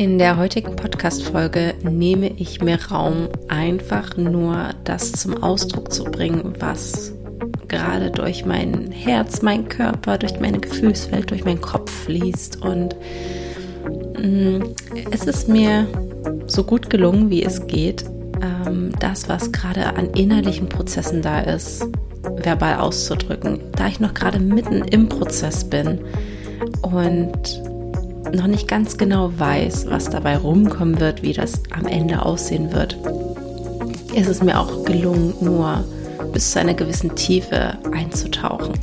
In der heutigen Podcast-Folge nehme ich mir Raum, einfach nur das zum Ausdruck zu bringen, was gerade durch mein Herz, mein Körper, durch meine Gefühlswelt, durch meinen Kopf fließt. Und mm, es ist mir so gut gelungen, wie es geht, ähm, das, was gerade an innerlichen Prozessen da ist, verbal auszudrücken, da ich noch gerade mitten im Prozess bin und noch nicht ganz genau weiß, was dabei rumkommen wird, wie das am Ende aussehen wird, ist es mir auch gelungen, nur bis zu einer gewissen Tiefe einzutauchen.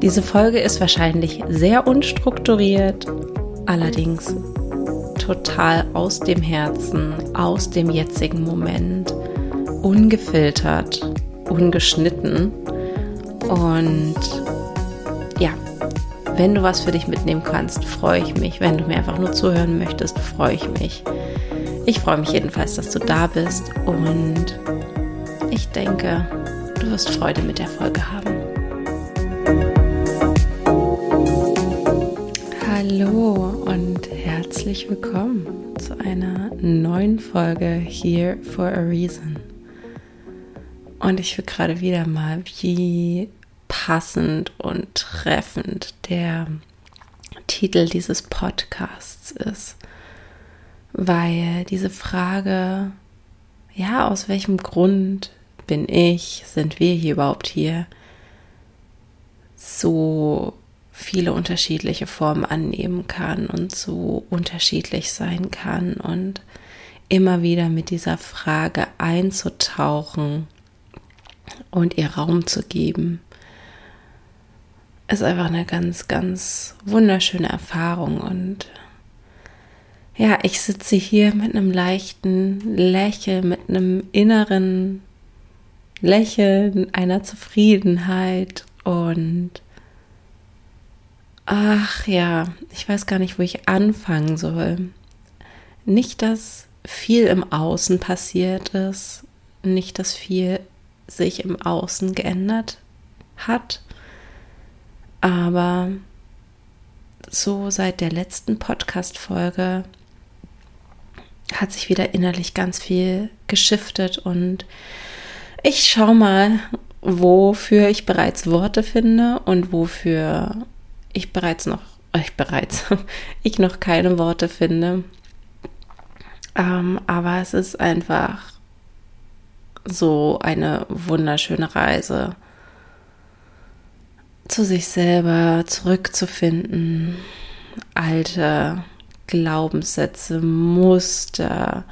Diese Folge ist wahrscheinlich sehr unstrukturiert, allerdings total aus dem Herzen, aus dem jetzigen Moment, ungefiltert, ungeschnitten und wenn du was für dich mitnehmen kannst, freue ich mich. Wenn du mir einfach nur zuhören möchtest, freue ich mich. Ich freue mich jedenfalls, dass du da bist und ich denke, du wirst Freude mit der Folge haben. Hallo und herzlich willkommen zu einer neuen Folge Here for a Reason. Und ich will gerade wieder mal, wie passend und treffend der Titel dieses Podcasts ist, weil diese Frage, ja, aus welchem Grund bin ich, sind wir hier überhaupt hier, so viele unterschiedliche Formen annehmen kann und so unterschiedlich sein kann und immer wieder mit dieser Frage einzutauchen und ihr Raum zu geben ist einfach eine ganz, ganz wunderschöne Erfahrung. Und ja, ich sitze hier mit einem leichten Lächeln, mit einem inneren Lächeln, einer Zufriedenheit und ach ja, ich weiß gar nicht, wo ich anfangen soll. Nicht, dass viel im Außen passiert ist, nicht, dass viel sich im Außen geändert hat, aber so seit der letzten Podcast-Folge hat sich wieder innerlich ganz viel geschiftet und ich schaue mal, wofür ich bereits Worte finde und wofür ich bereits noch, ich bereits, ich noch keine Worte finde. Ähm, aber es ist einfach so eine wunderschöne Reise zu sich selber zurückzufinden, alte Glaubenssätze, Muster,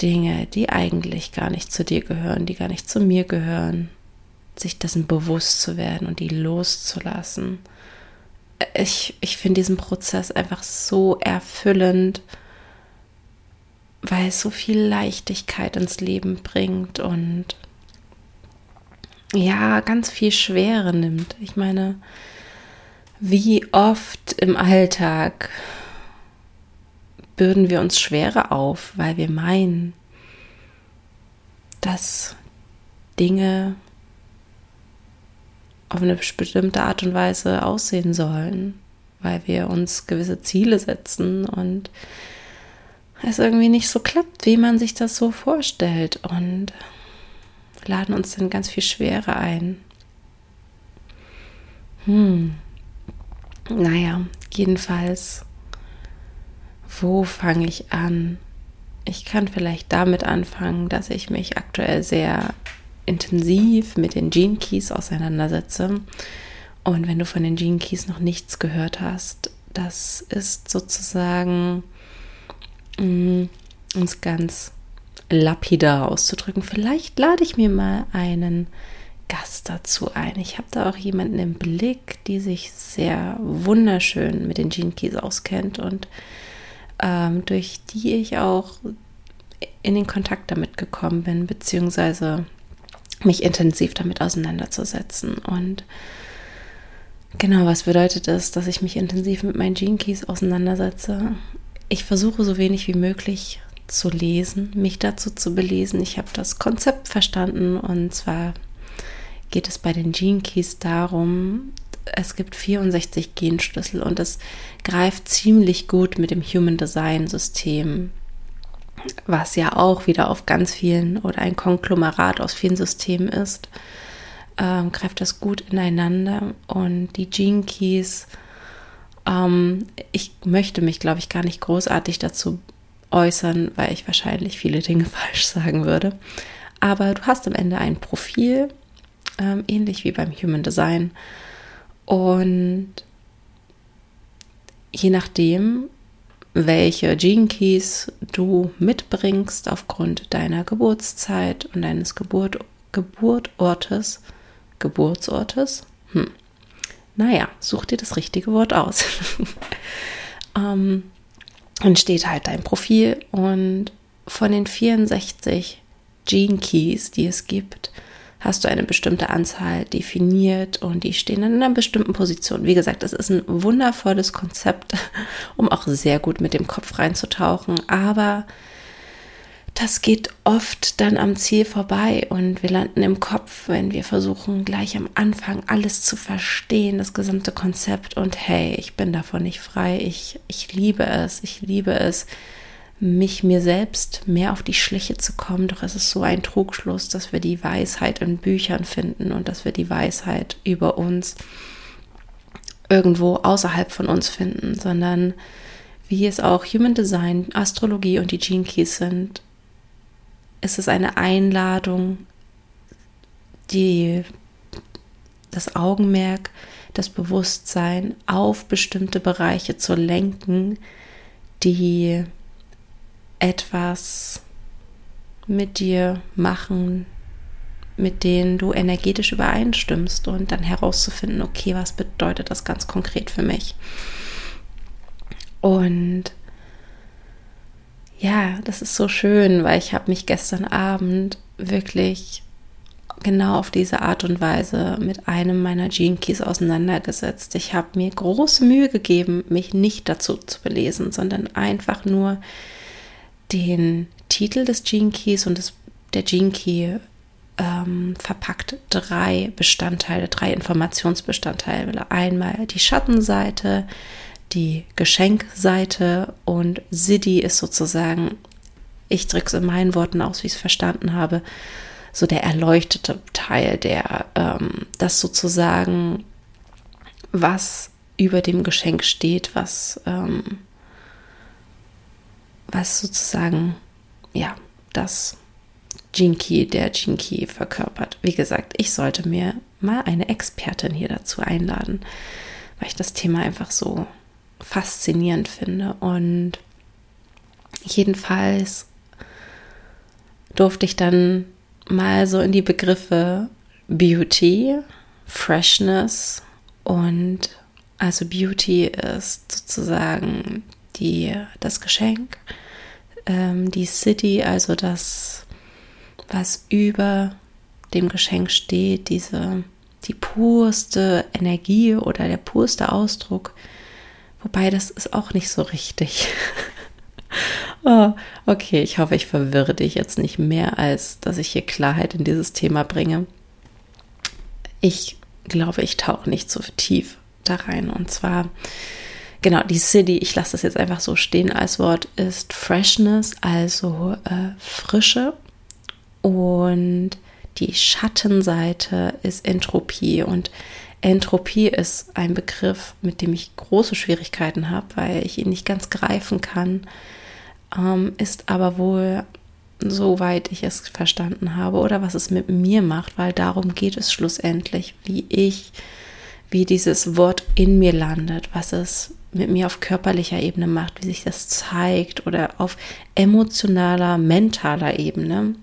Dinge, die eigentlich gar nicht zu dir gehören, die gar nicht zu mir gehören, sich dessen bewusst zu werden und die loszulassen. Ich, ich finde diesen Prozess einfach so erfüllend, weil es so viel Leichtigkeit ins Leben bringt und ja, ganz viel Schwere nimmt. Ich meine, wie oft im Alltag bürden wir uns Schwere auf, weil wir meinen, dass Dinge auf eine bestimmte Art und Weise aussehen sollen, weil wir uns gewisse Ziele setzen und es irgendwie nicht so klappt, wie man sich das so vorstellt. Und laden uns dann ganz viel Schwere ein. Hm. Naja, jedenfalls, wo fange ich an? Ich kann vielleicht damit anfangen, dass ich mich aktuell sehr intensiv mit den Gene Keys auseinandersetze. Und wenn du von den Gene Keys noch nichts gehört hast, das ist sozusagen mm, uns ganz lapidar auszudrücken. Vielleicht lade ich mir mal einen Gast dazu ein. Ich habe da auch jemanden im Blick, die sich sehr wunderschön mit den Gene Keys auskennt und ähm, durch die ich auch in den Kontakt damit gekommen bin, beziehungsweise mich intensiv damit auseinanderzusetzen. Und genau, was bedeutet das, dass ich mich intensiv mit meinen Gene Keys auseinandersetze? Ich versuche so wenig wie möglich zu lesen, mich dazu zu belesen. Ich habe das Konzept verstanden und zwar geht es bei den Gene Keys darum, es gibt 64 Genschlüssel und es greift ziemlich gut mit dem Human Design System, was ja auch wieder auf ganz vielen oder ein Konglomerat aus vielen Systemen ist, ähm, greift das gut ineinander und die Gene Keys. Ähm, ich möchte mich, glaube ich, gar nicht großartig dazu äußern, weil ich wahrscheinlich viele Dinge falsch sagen würde. Aber du hast am Ende ein Profil, ähm, ähnlich wie beim Human Design. Und je nachdem, welche Gene Keys du mitbringst aufgrund deiner Geburtszeit und deines Geburt, Geburtortes, Geburtsortes, hm. naja, such dir das richtige Wort aus. ähm, entsteht halt dein Profil und von den 64 Gene Keys, die es gibt, hast du eine bestimmte Anzahl definiert und die stehen in einer bestimmten Position. Wie gesagt, es ist ein wundervolles Konzept, um auch sehr gut mit dem Kopf reinzutauchen, aber das geht oft dann am Ziel vorbei und wir landen im Kopf, wenn wir versuchen, gleich am Anfang alles zu verstehen, das gesamte Konzept. Und hey, ich bin davon nicht frei. Ich, ich liebe es. Ich liebe es, mich mir selbst mehr auf die Schliche zu kommen. Doch es ist so ein Trugschluss, dass wir die Weisheit in Büchern finden und dass wir die Weisheit über uns irgendwo außerhalb von uns finden, sondern wie es auch Human Design, Astrologie und die Gene Keys sind, ist es eine Einladung, die das Augenmerk, das Bewusstsein auf bestimmte Bereiche zu lenken, die etwas mit dir machen, mit denen du energetisch übereinstimmst und dann herauszufinden, okay, was bedeutet das ganz konkret für mich? Und ja, das ist so schön, weil ich habe mich gestern Abend wirklich genau auf diese Art und Weise mit einem meiner Gene Keys auseinandergesetzt. Ich habe mir große Mühe gegeben, mich nicht dazu zu belesen, sondern einfach nur den Titel des Gene Keys und des, der Gene Key ähm, verpackt drei Bestandteile, drei Informationsbestandteile. Einmal die Schattenseite, die Geschenkseite und Siddhi ist sozusagen, ich drücke es in meinen Worten aus, wie ich es verstanden habe, so der erleuchtete Teil, der ähm, das sozusagen, was über dem Geschenk steht, was, ähm, was sozusagen, ja, das Jinki, der Jinki verkörpert. Wie gesagt, ich sollte mir mal eine Expertin hier dazu einladen, weil ich das Thema einfach so faszinierend finde. Und jedenfalls durfte ich dann mal so in die Begriffe Beauty, Freshness und also Beauty ist sozusagen die, das Geschenk, ähm, die City, also das, was über dem Geschenk steht, diese, die purste Energie oder der purste Ausdruck Wobei das ist auch nicht so richtig. oh, okay, ich hoffe, ich verwirre dich jetzt nicht mehr, als dass ich hier Klarheit in dieses Thema bringe. Ich glaube, ich tauche nicht so tief da rein. Und zwar, genau, die City, ich lasse das jetzt einfach so stehen als Wort, ist Freshness, also äh, Frische. Und die Schattenseite ist Entropie. Und Entropie ist ein Begriff, mit dem ich große Schwierigkeiten habe, weil ich ihn nicht ganz greifen kann, ähm, ist aber wohl, soweit ich es verstanden habe, oder was es mit mir macht, weil darum geht es schlussendlich, wie ich, wie dieses Wort in mir landet, was es mit mir auf körperlicher Ebene macht, wie sich das zeigt oder auf emotionaler, mentaler Ebene.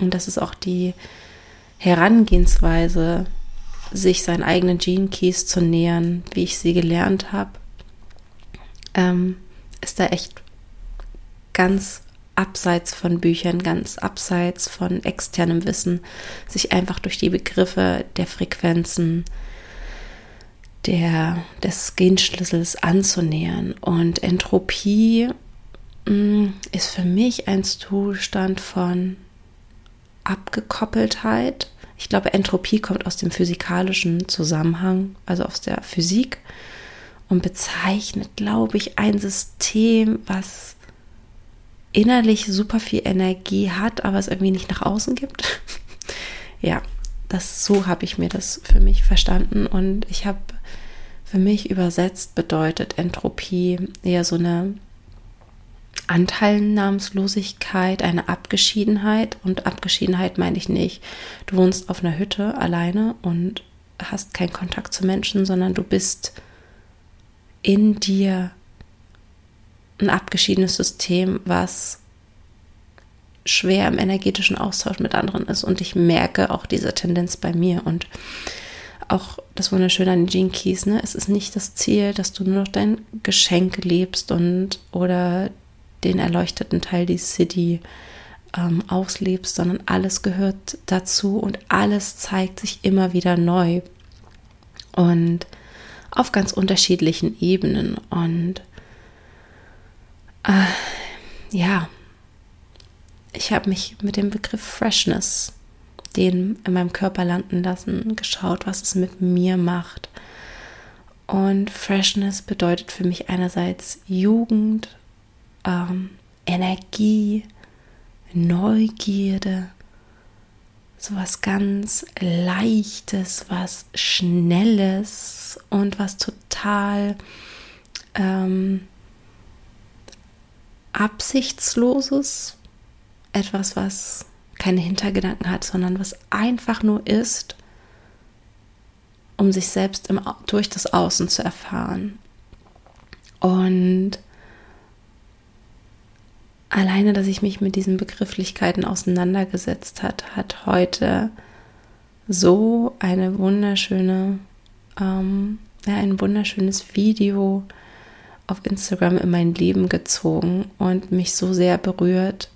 Und das ist auch die Herangehensweise, sich seinen eigenen Gene Keys zu nähern, wie ich sie gelernt habe, ähm, ist da echt ganz abseits von Büchern, ganz abseits von externem Wissen, sich einfach durch die Begriffe der Frequenzen, der, des Genschlüssels anzunähern. Und Entropie mh, mm, ist für mich ein Zustand von Abgekoppeltheit, Ich glaube, Entropie kommt aus dem physikalischen Zusammenhang, also aus der Physik und bezeichnet, glaube ich, ein System, was innerlich super viel Energie hat, aber es irgendwie nicht nach außen gibt. ja, das so habe ich mir das für mich verstanden und ich habe für mich übersetzt bedeutet Entropie eher so eine Anteilnahmslosigkeit, eine Abgeschiedenheit. Und Abgeschiedenheit meine ich nicht, du wohnst auf einer Hütte alleine und hast keinen Kontakt zu Menschen, sondern du bist in dir ein abgeschiedenes System, was schwer im energetischen Austausch mit anderen ist. Und ich merke auch diese Tendenz bei mir. Und auch das Wunderschöne an den Gene Keys, ne? Es ist nicht das Ziel, dass du nur noch dein Geschenk lebst und oder den erleuchteten Teil die City ähm, auslebst, sondern alles gehört dazu und alles zeigt sich immer wieder neu und auf ganz unterschiedlichen Ebenen und äh, ja, ich habe mich mit dem Begriff Freshness, den in meinem Körper landen lassen, geschaut, was es mit mir macht. Und Freshness bedeutet für mich einerseits Jugend, ähm, Energie, Neugierde, so was ganz Leichtes, was Schnelles und was total ähm, Absichtsloses, etwas, was keine Hintergedanken hat, sondern was einfach nur ist, um sich selbst im, durch das Außen zu erfahren. Und alleine, dass ich mich mit diesen Begrifflichkeiten auseinandergesetzt hat, hat heute so eine wunderschöne, ähm, ja, ein wunderschönes Video auf Instagram in mein Leben gezogen und mich so sehr berührt,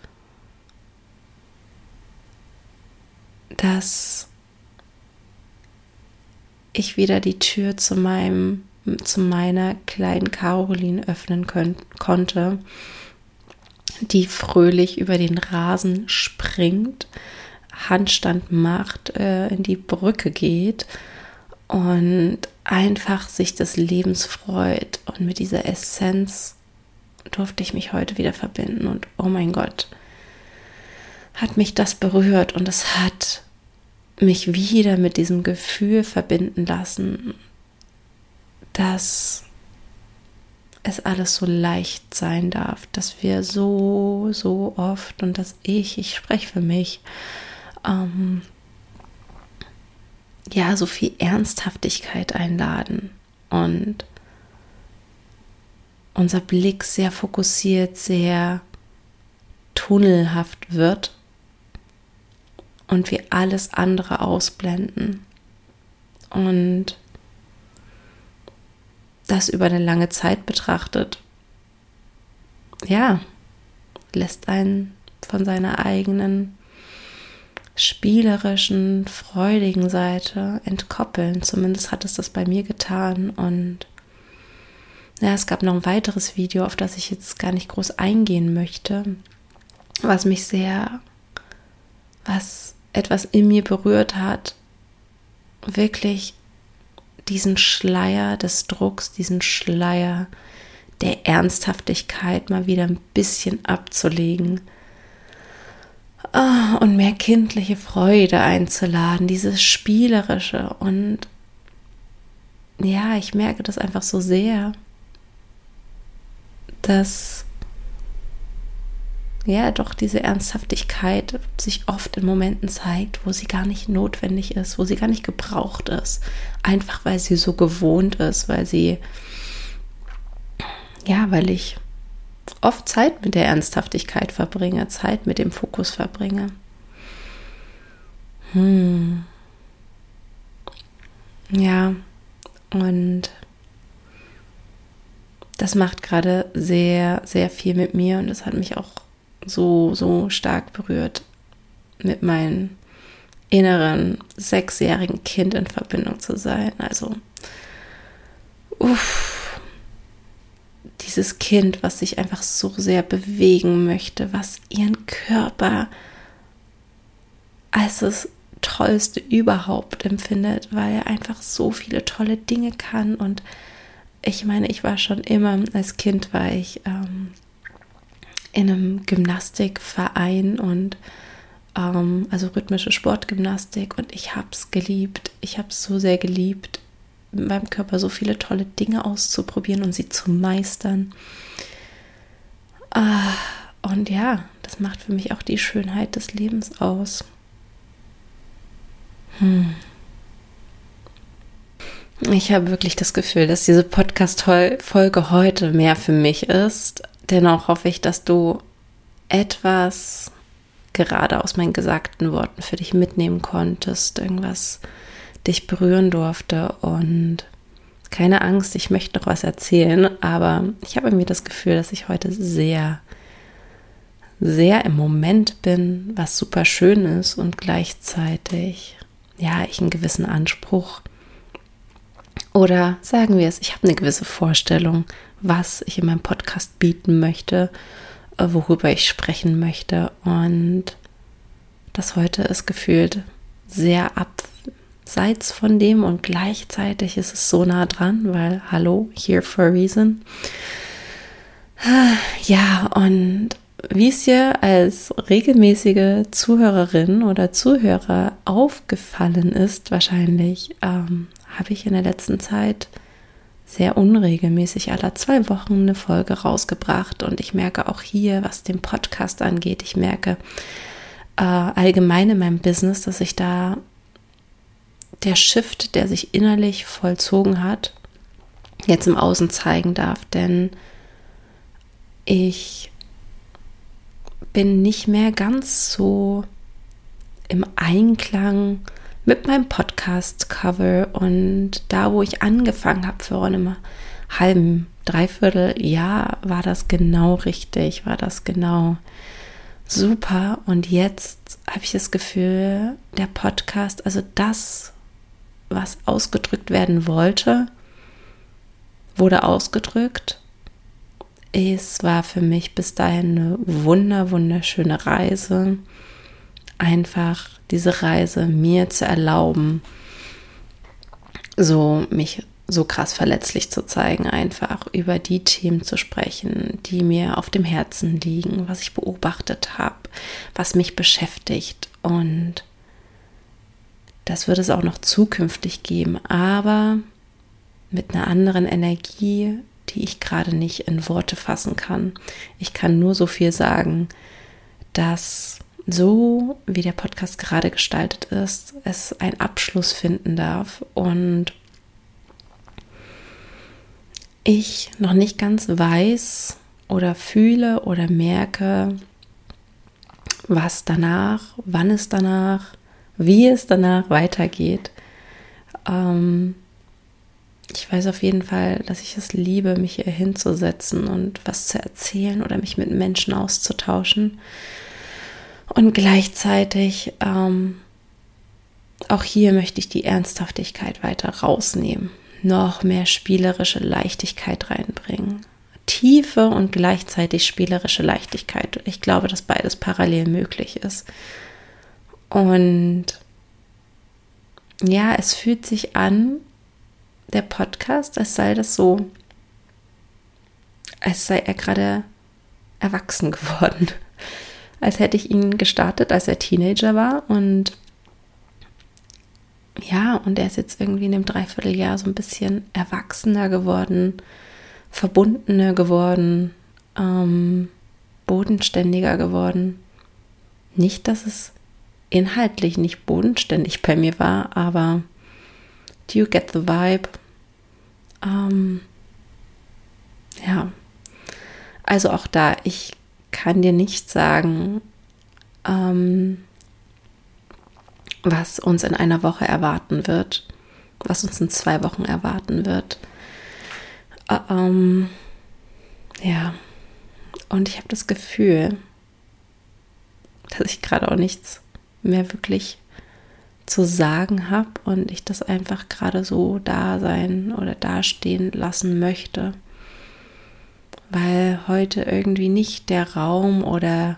dass ich wieder die Tür zu meinem, zu meiner kleinen Caroline öffnen können, konnte die fröhlich über den Rasen springt, Handstand macht, äh, in die Brücke geht und einfach sich des Lebens freut. Und mit dieser Essenz durfte ich mich heute wieder verbinden. Und oh mein Gott, hat mich das berührt und es hat mich wieder mit diesem Gefühl verbinden lassen, dass es alles so leicht sein darf, dass wir so, so oft und dass ich, ich spreche für mich, ähm, ja, so viel Ernsthaftigkeit einladen und unser Blick sehr fokussiert, sehr tunnelhaft wird und wir alles andere ausblenden. Und das über eine lange Zeit betrachtet, ja, lässt einen von seiner eigenen spielerischen, freudigen Seite entkoppeln. Zumindest hat es das bei mir getan. Und ja, es gab noch ein weiteres Video, auf das ich jetzt gar nicht groß eingehen möchte, was mich sehr, was etwas in mir berührt hat, wirklich diesen Schleier des Drucks, diesen Schleier der Ernsthaftigkeit mal wieder ein bisschen abzulegen oh, und mehr kindliche Freude einzuladen, dieses Spielerische. Und ja, ich merke das einfach so sehr, dass ja doch diese Ernsthaftigkeit sich oft in Momenten zeigt, wo sie gar nicht notwendig ist, wo sie gar nicht gebraucht ist, einfach weil sie so gewohnt ist, weil sie ja, weil ich oft Zeit mit der Ernsthaftigkeit verbringe, Zeit mit dem Fokus verbringe. Hm. Ja, und das macht gerade sehr, sehr viel mit mir und das hat mich auch so, so stark berührt, mit meinem inneren sechsjährigen Kind in Verbindung zu sein. Also, uff, dieses Kind, was sich einfach so sehr bewegen möchte, was ihren Körper, als es Tollste überhaupt empfindet, weil er einfach so viele tolle Dinge kann. Und ich meine, ich war schon immer, als Kind war ich ähm, in einem Gymnastikverein und ähm, also rhythmische Sportgymnastik und ich habe es geliebt. Ich habe es so sehr geliebt, in meinem Körper so viele tolle Dinge auszuprobieren und sie zu meistern. Ah, und ja, das macht für mich auch die Schönheit des Lebens aus. Hm. Ich habe wirklich das Gefühl, dass diese Podcast-Folge heute mehr für mich ist. Dennoch hoffe ich, dass du etwas gerade aus meinen gesagten Worten für dich mitnehmen konntest, irgendwas dich berühren durfte und keine Angst, ich möchte noch was erzählen, aber ich habe irgendwie das Gefühl, dass ich heute sehr, sehr im Moment bin, was super schön ist und gleichzeitig, ja, ich einen gewissen Anspruch oder sagen wir es, ich habe eine gewisse Vorstellung, was ich in meinem Podcast bieten möchte, äh, worüber ich sprechen möchte und das heute ist gefühlt sehr abseits von dem und gleichzeitig ist es so nah dran, weil hallo, here for a reason. Ja, und wie es dir als regelmäßige Zuhörerin oder Zuhörer aufgefallen ist, wahrscheinlich ähm, habe ich in der letzten Zeit sehr unregelmäßig aller zwei Wochen eine Folge rausgebracht. Und ich merke auch hier, was den Podcast angeht, ich merke äh, allgemein in meinem Business, dass ich da der Shift, der sich innerlich vollzogen hat, jetzt im Außen zeigen darf, denn ich bin nicht mehr ganz so im Einklang mit meinem Podcast-Cover und da, wo ich angefangen habe, vor einem halben, dreiviertel Jahr, war das genau richtig, war das genau super. Und jetzt habe ich das Gefühl, der Podcast, also das, was ausgedrückt werden wollte, wurde ausgedrückt. Es war für mich bis dahin eine wunder, wunderschöne Reise. Einfach diese Reise mir zu erlauben, so mich so krass verletzlich zu zeigen, einfach über die Themen zu sprechen, die mir auf dem Herzen liegen, was ich beobachtet habe, was mich beschäftigt. Und das wird es auch noch zukünftig geben, aber mit einer anderen Energie, die ich gerade nicht in Worte fassen kann. Ich kann nur so viel sagen, dass so wie der Podcast gerade gestaltet ist, es einen Abschluss finden darf und ich noch nicht ganz weiß oder fühle oder merke, was danach, wann es danach, wie es danach weitergeht. Ähm, ich weiß auf jeden Fall, dass ich es liebe, mich hier hinzusetzen und was zu erzählen oder mich mit Menschen auszutauschen. Und gleichzeitig, ähm, auch hier möchte ich die Ernsthaftigkeit weiter rausnehmen, noch mehr spielerische Leichtigkeit reinbringen. Tiefe und gleichzeitig spielerische Leichtigkeit. Ich glaube, dass beides parallel möglich ist. Und ja, es fühlt sich an, der Podcast, als sei das so, als sei er gerade erwachsen geworden als hätte ich ihn gestartet, als er Teenager war. Und ja, und er ist jetzt irgendwie in dem Dreivierteljahr so ein bisschen erwachsener geworden, verbundener geworden, ähm, bodenständiger geworden. Nicht, dass es inhaltlich nicht bodenständig bei mir war, aber do you get the vibe? Ähm, ja, also auch da, ich kann dir nicht sagen, ähm, was uns in einer Woche erwarten wird, was uns in zwei Wochen erwarten wird. Äh, ähm, ja, und ich habe das Gefühl, dass ich gerade auch nichts mehr wirklich zu sagen habe und ich das einfach gerade so da sein oder dastehen lassen möchte weil heute irgendwie nicht der Raum oder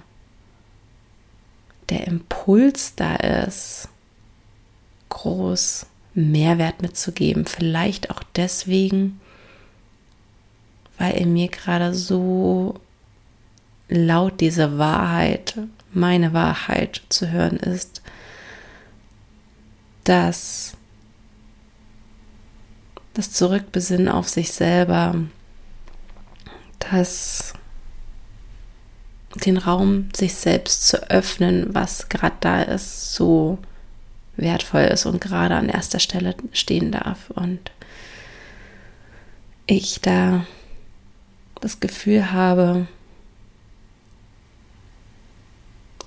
der Impuls da ist, groß Mehrwert mitzugeben. Vielleicht auch deswegen, weil in mir gerade so laut diese Wahrheit, meine Wahrheit zu hören ist, dass das Zurückbesinnen auf sich selber, das den Raum sich selbst zu öffnen, was gerade da ist, so wertvoll ist und gerade an erster Stelle stehen darf. Und ich da das Gefühl habe,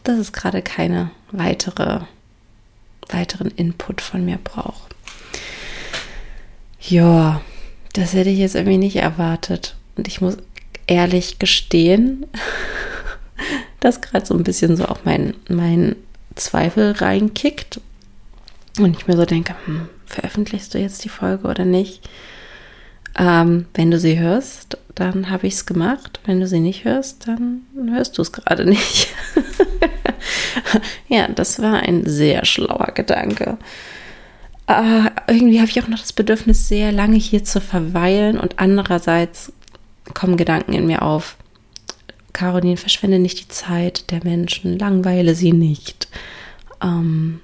dass es gerade keine weitere, weiteren Input von mir braucht. Ja, das hätte ich jetzt irgendwie nicht erwartet. Und ich muss ehrlich gestehen, dass gerade so ein bisschen so auch mein, mein Zweifel reinkickt. Und ich mir so denke, hm, veröffentlichst du jetzt die Folge oder nicht? Ähm, wenn du sie hörst, dann habe ich es gemacht. Wenn du sie nicht hörst, dann hörst du es gerade nicht. ja, das war ein sehr schlauer Gedanke. Äh, irgendwie habe ich auch noch das Bedürfnis, sehr lange hier zu verweilen und andererseits kommen Gedanken in mir auf. Caroline, verschwende nicht die Zeit der Menschen, langweile sie nicht. Ähm,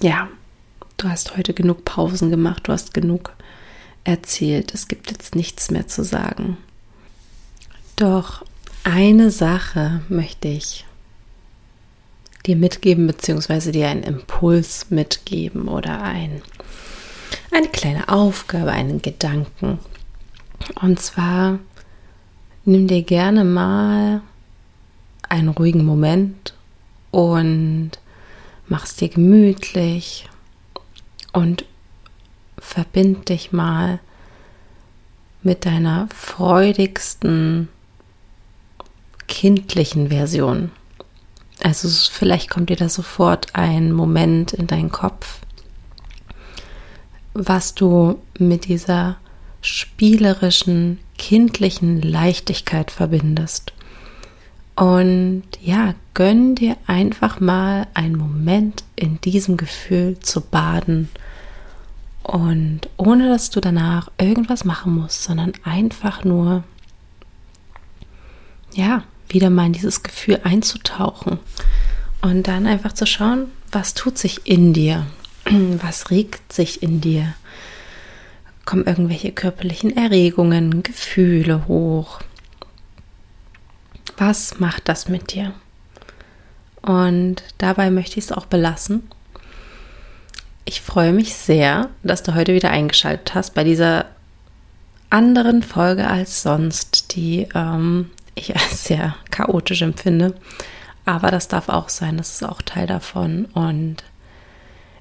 ja, du hast heute genug Pausen gemacht, du hast genug erzählt. Es gibt jetzt nichts mehr zu sagen. Doch eine Sache möchte ich dir mitgeben, beziehungsweise dir einen Impuls mitgeben oder ein, eine kleine Aufgabe, einen Gedanken. Und zwar nimm dir gerne mal einen ruhigen Moment und mach es dir gemütlich und verbind dich mal mit deiner freudigsten kindlichen Version. Also vielleicht kommt dir da sofort ein Moment in deinen Kopf, was du mit dieser spielerischen, kindlichen Leichtigkeit verbindest. Und ja, gönn dir einfach mal einen Moment in diesem Gefühl zu baden. Und ohne dass du danach irgendwas machen musst, sondern einfach nur, ja, wieder mal in dieses Gefühl einzutauchen und dann einfach zu schauen, was tut sich in dir, was regt sich in dir, kommen irgendwelche körperlichen Erregungen, Gefühle hoch. Was macht das mit dir? Und dabei möchte ich es auch belassen. Ich freue mich sehr, dass du heute wieder eingeschaltet hast bei dieser anderen Folge als sonst, die ähm, ich als sehr chaotisch empfinde. Aber das darf auch sein, das ist auch Teil davon. Und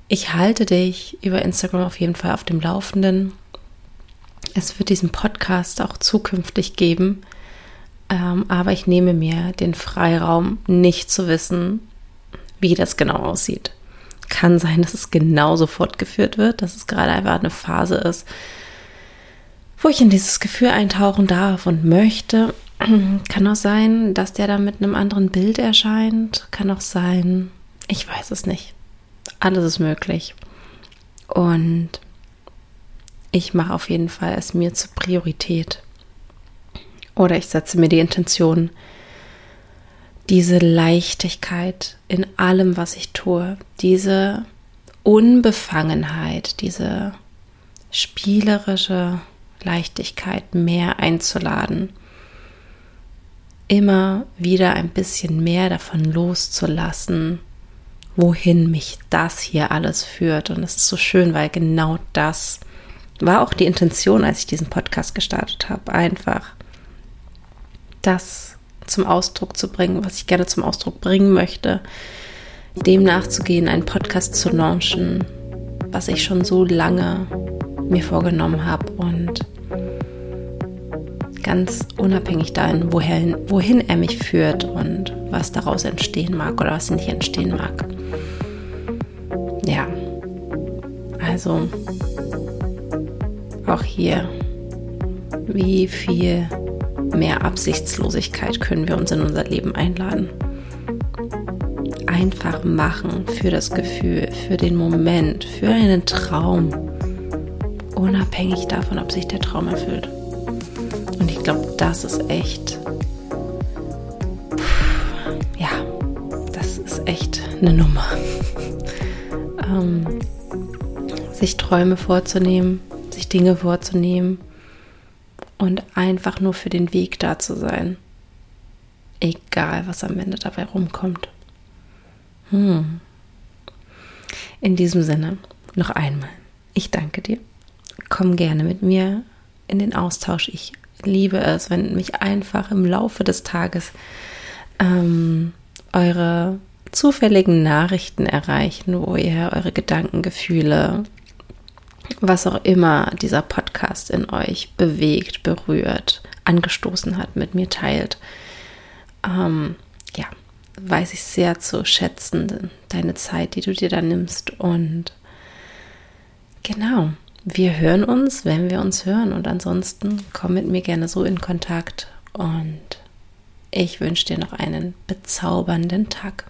ich halte dich über Instagram auf jeden Fall auf dem Laufenden. Es wird diesen Podcast auch zukünftig geben. Ähm, aber ich nehme mir den Freiraum, nicht zu wissen, wie das genau aussieht. Kann sein, dass es genauso fortgeführt wird, dass es gerade einfach eine Phase ist, wo ich in dieses Gefühl eintauchen darf und möchte. Kann auch sein, dass der da mit einem anderen Bild erscheint. Kann auch sein, ich weiß es nicht. Alles ist möglich. Und ich mache auf jeden Fall es mir zur Priorität. Oder ich setze mir die Intention, diese Leichtigkeit in allem, was ich tue, diese Unbefangenheit, diese spielerische Leichtigkeit mehr einzuladen immer wieder ein bisschen mehr davon loszulassen, wohin mich das hier alles führt. Und es ist so schön, weil genau das war auch die Intention, als ich diesen Podcast gestartet habe. Einfach das zum Ausdruck zu bringen, was ich gerne zum Ausdruck bringen möchte. Dem nachzugehen, einen Podcast zu launchen, was ich schon so lange mir vorgenommen habe und ganz unabhängig dahin, wohin, wohin er mich führt und was daraus entstehen mag oder was nicht entstehen mag. Ja, also auch hier, wie viel mehr Absichtslosigkeit können wir uns in unser Leben einladen? einfach machen für das Gefühl, für den Moment, für einen Traum, unabhängig davon, ob sich der Traum erfüllt. Und ich glaube, das ist echt, ja, das ist echt eine Nummer. ähm, sich Träume vorzunehmen, Dinge vorzunehmen und einfach nur für den Weg da zu sein. Egal, was am Ende dabei rumkommt. Hm. In diesem Sinne, noch einmal, ich danke dir. Komm gerne mit mir in den Austausch. Ich liebe es, wenn mich einfach im Laufe des Tages ähm, eure zufälligen Nachrichten erreichen, wo ihr eure Gedanken, Gefühle, was auch immer dieser Podcast in euch bewegt, berührt, angestoßen hat, mit mir teilt. Ähm, ja, weiß ich sehr zu schätzen, deine Zeit, die du dir da nimmst. Und genau, wir hören uns, wenn wir uns hören. Und ansonsten komm mit mir gerne so in Kontakt. Und ich wünsche dir noch einen bezaubernden Tag.